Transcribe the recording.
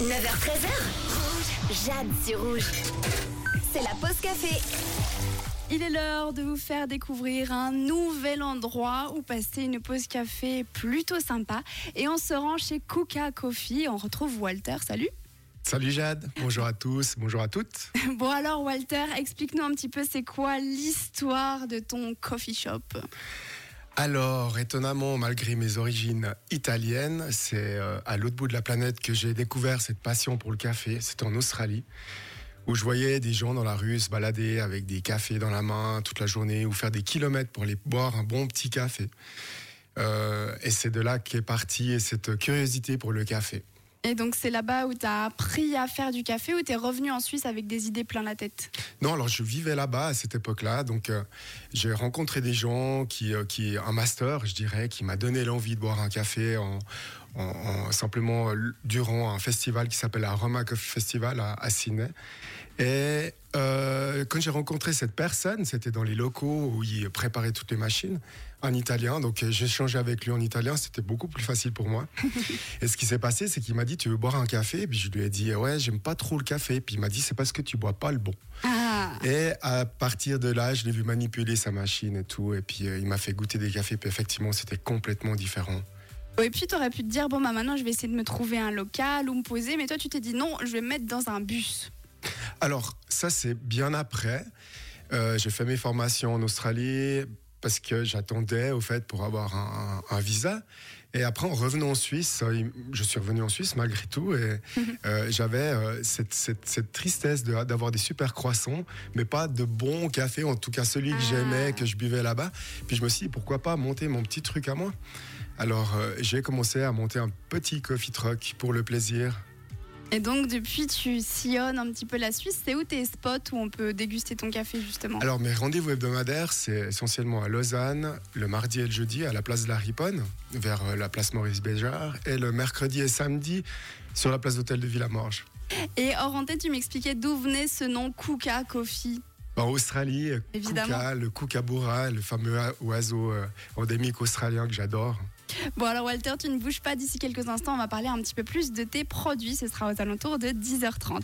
9h13h. Jade sur rouge. C'est la pause café. Il est l'heure de vous faire découvrir un nouvel endroit où passer une pause café plutôt sympa. Et on se rend chez Kuka Coffee. On retrouve Walter. Salut. Salut Jade, bonjour à tous, bonjour à toutes. Bon alors Walter, explique-nous un petit peu c'est quoi l'histoire de ton coffee shop? Alors, étonnamment, malgré mes origines italiennes, c'est euh, à l'autre bout de la planète que j'ai découvert cette passion pour le café. C'était en Australie, où je voyais des gens dans la rue se balader avec des cafés dans la main toute la journée, ou faire des kilomètres pour aller boire un bon petit café. Euh, et c'est de là qu'est partie cette curiosité pour le café. Et donc c'est là-bas où tu as appris à faire du café ou tu es revenu en Suisse avec des idées plein la tête? Non, alors je vivais là-bas à cette époque-là, donc euh, j'ai rencontré des gens qui, euh, qui, un master, je dirais, qui m'a donné l'envie de boire un café en, en- en- simplement euh, durant un festival qui s'appelle la Roma Coffee Festival à, à Sydney. Et euh, quand j'ai rencontré cette personne, c'était dans les locaux où il préparait toutes les machines en italien. Donc euh, j'ai échangé avec lui en italien, c'était beaucoup plus facile pour moi. Et ce qui s'est passé, c'est qu'il m'a dit Tu veux boire un café? Et puis je lui ai dit Ouais, j'aime pas trop le café. Puis il m'a dit C'est parce que tu bois pas le bon. Ah Et à partir de là, je l'ai vu manipuler sa machine et tout. Et puis euh, il m'a fait goûter des cafés. Puis effectivement, c'était complètement différent. Et puis tu aurais pu te dire bon bah maintenant je vais essayer de me trouver un local où me poser mais toi tu t'es dit non je vais me mettre dans un bus. Alors, ça, c'est bien après. Euh, j'ai fait mes formations en Australie parce que j'attendais, au fait, pour avoir un, visa. Et après, en revenant en Suisse, euh, je suis revenu en Suisse malgré tout, et euh, j'avais euh, cette, cette- cette tristesse de- d'avoir des super croissants, mais pas de bon café, en tout cas celui que Ah. j'aimais, que je buvais là-bas. Puis je me suis dit, pourquoi pas monter mon petit truc à moi? Alors, j'ai commencé à monter un petit coffee truck pour le plaisir. Et donc depuis tu sillonnes un petit peu la Suisse, c'est où tes spots où on peut déguster ton café justement? Alors, mes rendez-vous hebdomadaires, c'est essentiellement à Lausanne, le mardi et le jeudi, à la place de la Riponne, vers euh, la place Maurice Béjart, et le mercredi et samedi, sur la place d'hôtel de Villamorge. Et hors en tête tu m'expliquais d'où venait ce nom Kuka Coffee. En Australie, euh. Kuka, le kookaburra, le fameux oiseau euh, endémique australien que j'adore. Bon alors Walter tu ne bouges pas d'ici quelques instants on va parler un petit peu plus de tes produits, ce sera aux alentours de 10h30.